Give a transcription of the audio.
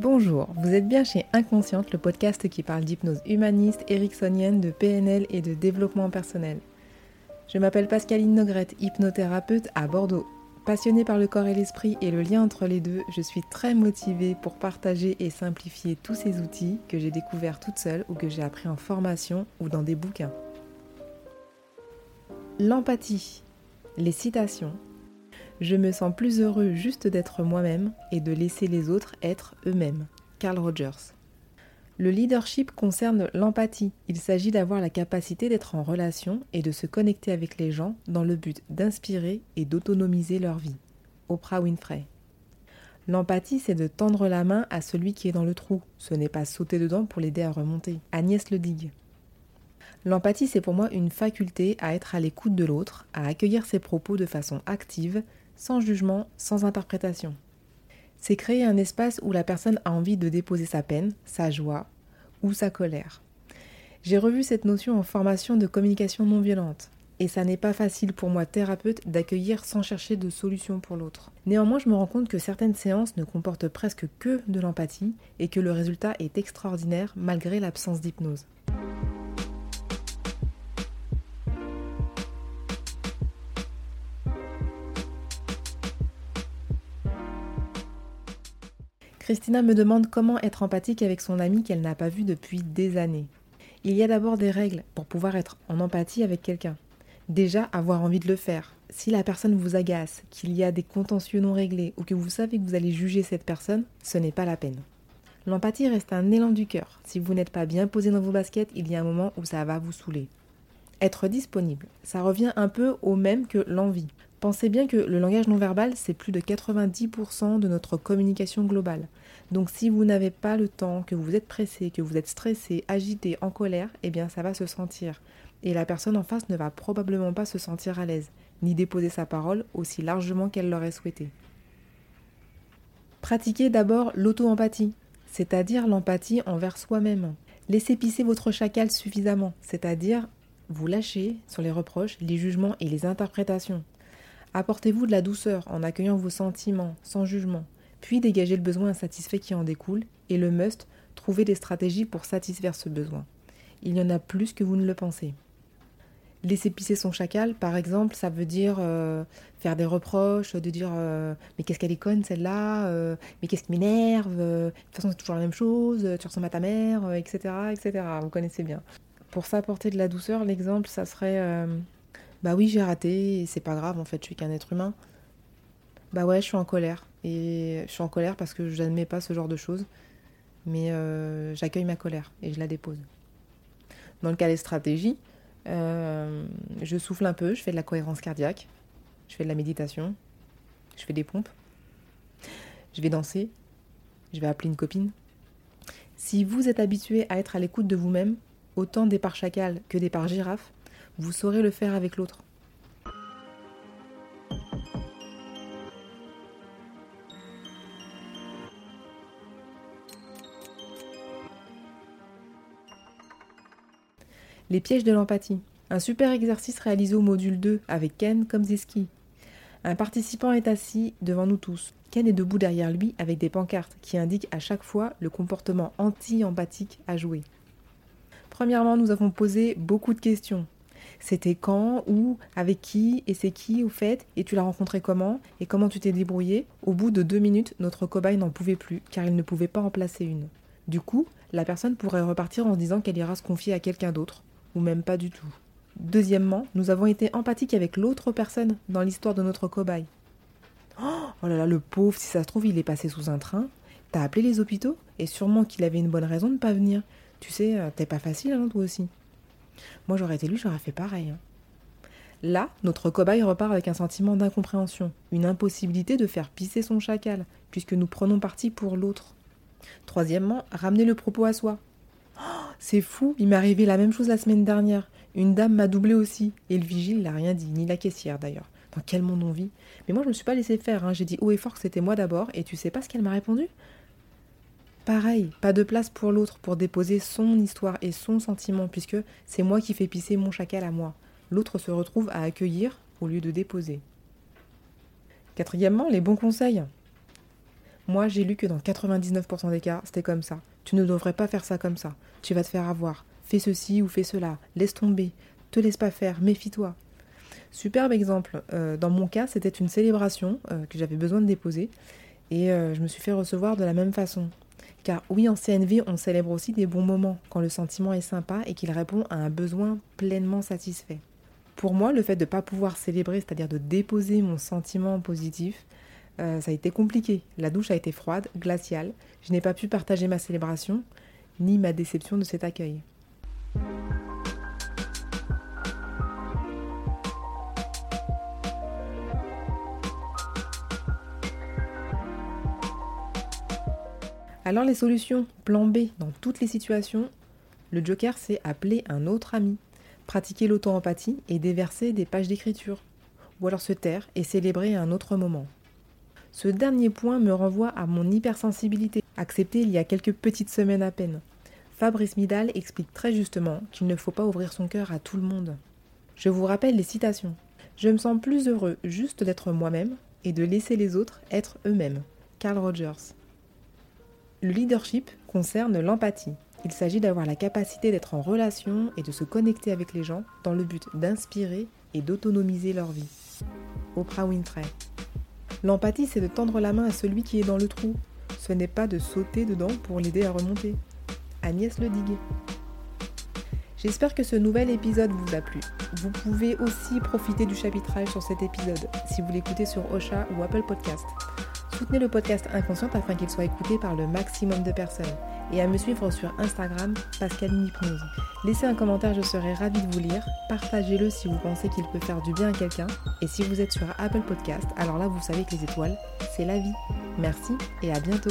Bonjour, vous êtes bien chez Inconsciente, le podcast qui parle d'hypnose humaniste, ericksonienne, de PNL et de développement personnel. Je m'appelle Pascaline Nogrette, hypnothérapeute à Bordeaux. Passionnée par le corps et l'esprit et le lien entre les deux, je suis très motivée pour partager et simplifier tous ces outils que j'ai découverts toute seule ou que j'ai appris en formation ou dans des bouquins. L'empathie, les citations. Je me sens plus heureux juste d'être moi-même et de laisser les autres être eux-mêmes. Carl Rogers. Le leadership concerne l'empathie. Il s'agit d'avoir la capacité d'être en relation et de se connecter avec les gens dans le but d'inspirer et d'autonomiser leur vie. Oprah Winfrey. L'empathie, c'est de tendre la main à celui qui est dans le trou. Ce n'est pas sauter dedans pour l'aider à remonter. Agnès Ledigue. L'empathie, c'est pour moi une faculté à être à l'écoute de l'autre, à accueillir ses propos de façon active, sans jugement, sans interprétation c'est créer un espace où la personne a envie de déposer sa peine, sa joie ou sa colère. J'ai revu cette notion en formation de communication non violente. Et ça n'est pas facile pour moi, thérapeute, d'accueillir sans chercher de solution pour l'autre. Néanmoins, je me rends compte que certaines séances ne comportent presque que de l'empathie et que le résultat est extraordinaire malgré l'absence d'hypnose. Christina me demande comment être empathique avec son ami qu'elle n'a pas vu depuis des années. Il y a d'abord des règles pour pouvoir être en empathie avec quelqu'un. Déjà, avoir envie de le faire. Si la personne vous agace, qu'il y a des contentieux non réglés ou que vous savez que vous allez juger cette personne, ce n'est pas la peine. L'empathie reste un élan du cœur. Si vous n'êtes pas bien posé dans vos baskets, il y a un moment où ça va vous saouler. Être disponible, ça revient un peu au même que l'envie. Pensez bien que le langage non verbal, c'est plus de 90% de notre communication globale. Donc si vous n'avez pas le temps, que vous êtes pressé, que vous êtes stressé, agité, en colère, eh bien ça va se sentir. Et la personne en face ne va probablement pas se sentir à l'aise, ni déposer sa parole aussi largement qu'elle l'aurait souhaité. Pratiquez d'abord l'auto-empathie, c'est-à-dire l'empathie envers soi-même. Laissez pisser votre chacal suffisamment, c'est-à-dire vous lâchez sur les reproches, les jugements et les interprétations. Apportez-vous de la douceur en accueillant vos sentiments, sans jugement, puis dégagez le besoin insatisfait qui en découle, et le must, trouvez des stratégies pour satisfaire ce besoin. Il y en a plus que vous ne le pensez. Laisser pisser son chacal, par exemple, ça veut dire euh, faire des reproches, de dire euh, mais qu'est-ce qu'elle est conne celle-là, euh, mais qu'est-ce qui m'énerve, de toute façon c'est toujours la même chose, tu ressembles à ta mère, etc., etc. Vous connaissez bien. Pour s'apporter de la douceur, l'exemple, ça serait bah oui, j'ai raté, c'est pas grave, en fait, je suis qu'un être humain. Bah ouais, je suis en colère. Et je suis en colère parce que je n'admets pas ce genre de choses. Mais euh, j'accueille ma colère et je la dépose. Dans le cas des stratégies, euh, je souffle un peu, je fais de la cohérence cardiaque, je fais de la méditation, je fais des pompes, je vais danser, je vais appeler une copine. Si vous êtes habitué à être à l'écoute de vous-même, autant des parts chacal que des parts girafe, vous saurez le faire avec l'autre. Les pièges de l'empathie. Un super exercice réalisé au module 2 avec Ken Komzeski. Un participant est assis devant nous tous. Ken est debout derrière lui avec des pancartes qui indiquent à chaque fois le comportement anti-empathique à jouer. Premièrement, nous avons posé beaucoup de questions. C'était quand, où, avec qui, et c'est qui au fait, et tu l'as rencontré comment, et comment tu t'es débrouillé Au bout de deux minutes, notre cobaye n'en pouvait plus, car il ne pouvait pas en placer une. Du coup, la personne pourrait repartir en se disant qu'elle ira se confier à quelqu'un d'autre, ou même pas du tout. Deuxièmement, nous avons été empathiques avec l'autre personne dans l'histoire de notre cobaye. Oh là là, le pauvre, si ça se trouve, il est passé sous un train. T'as appelé les hôpitaux? Et sûrement qu'il avait une bonne raison de pas venir. Tu sais, euh, t'es pas facile, hein, toi aussi. Moi, j'aurais été lui, j'aurais fait pareil. Hein. Là, notre cobaye repart avec un sentiment d'incompréhension, une impossibilité de faire pisser son chacal, puisque nous prenons parti pour l'autre. Troisièmement, ramener le propos à soi. C'est fou, il m'est arrivé la même chose la semaine dernière. Une dame m'a doublé aussi, et le vigile n'a rien dit, ni la caissière d'ailleurs. Dans quel monde on vit? Mais moi je me suis pas laissé faire, hein. j'ai dit haut et fort que c'était moi d'abord, et tu sais pas ce qu'elle m'a répondu? Pareil, pas de place pour l'autre pour déposer son histoire et son sentiment, puisque c'est moi qui fais pisser mon chacal à moi. L'autre se retrouve à accueillir au lieu de déposer. Quatrièmement, les bons conseils. Moi, j'ai lu que dans 99% des cas, c'était comme ça. Tu ne devrais pas faire ça comme ça. Tu vas te faire avoir. Fais ceci ou fais cela. Laisse tomber. Te laisse pas faire. Méfie-toi. Superbe exemple. Euh, dans mon cas, c'était une célébration euh, que j'avais besoin de déposer et euh, je me suis fait recevoir de la même façon. Oui, en CNV, on célèbre aussi des bons moments quand le sentiment est sympa et qu'il répond à un besoin pleinement satisfait. Pour moi, le fait de ne pas pouvoir célébrer, c'est-à-dire de déposer mon sentiment positif, ça a été compliqué. La douche a été froide, glaciale. Je n'ai pas pu partager ma célébration, ni ma déception de cet accueil. Alors les solutions, plan B dans toutes les situations, le Joker c'est appeler un autre ami, pratiquer l'auto-empathie et déverser des pages d'écriture, ou alors se taire et célébrer un autre moment. Ce dernier point me renvoie à mon hypersensibilité, acceptée il y a quelques petites semaines à peine. Fabrice Midal explique très justement qu'il ne faut pas ouvrir son cœur à tout le monde. Je vous rappelle les citations. Je me sens plus heureux juste d'être moi-même et de laisser les autres être eux-mêmes. Carl Rogers. Le leadership concerne l'empathie. Il s'agit d'avoir la capacité d'être en relation et de se connecter avec les gens dans le but d'inspirer et d'autonomiser leur vie. Oprah Winfrey. L'empathie, c'est de tendre la main à celui qui est dans le trou. Ce n'est pas de sauter dedans pour l'aider à remonter. Agnès Ledigue. J'espère que ce nouvel épisode vous a plu. Vous pouvez aussi profiter du chapitrage sur cet épisode si vous l'écoutez sur Ocha ou Apple Podcast. Soutenez le podcast Inconsciente afin qu'il soit écouté par le maximum de personnes et à me suivre sur Instagram, Pascaline Hypnose. Laissez un commentaire, je serai ravie de vous lire. Partagez-le si vous pensez qu'il peut faire du bien à quelqu'un. Et si vous êtes sur Apple Podcast, alors là vous savez que les étoiles, c'est la vie. Merci et à bientôt.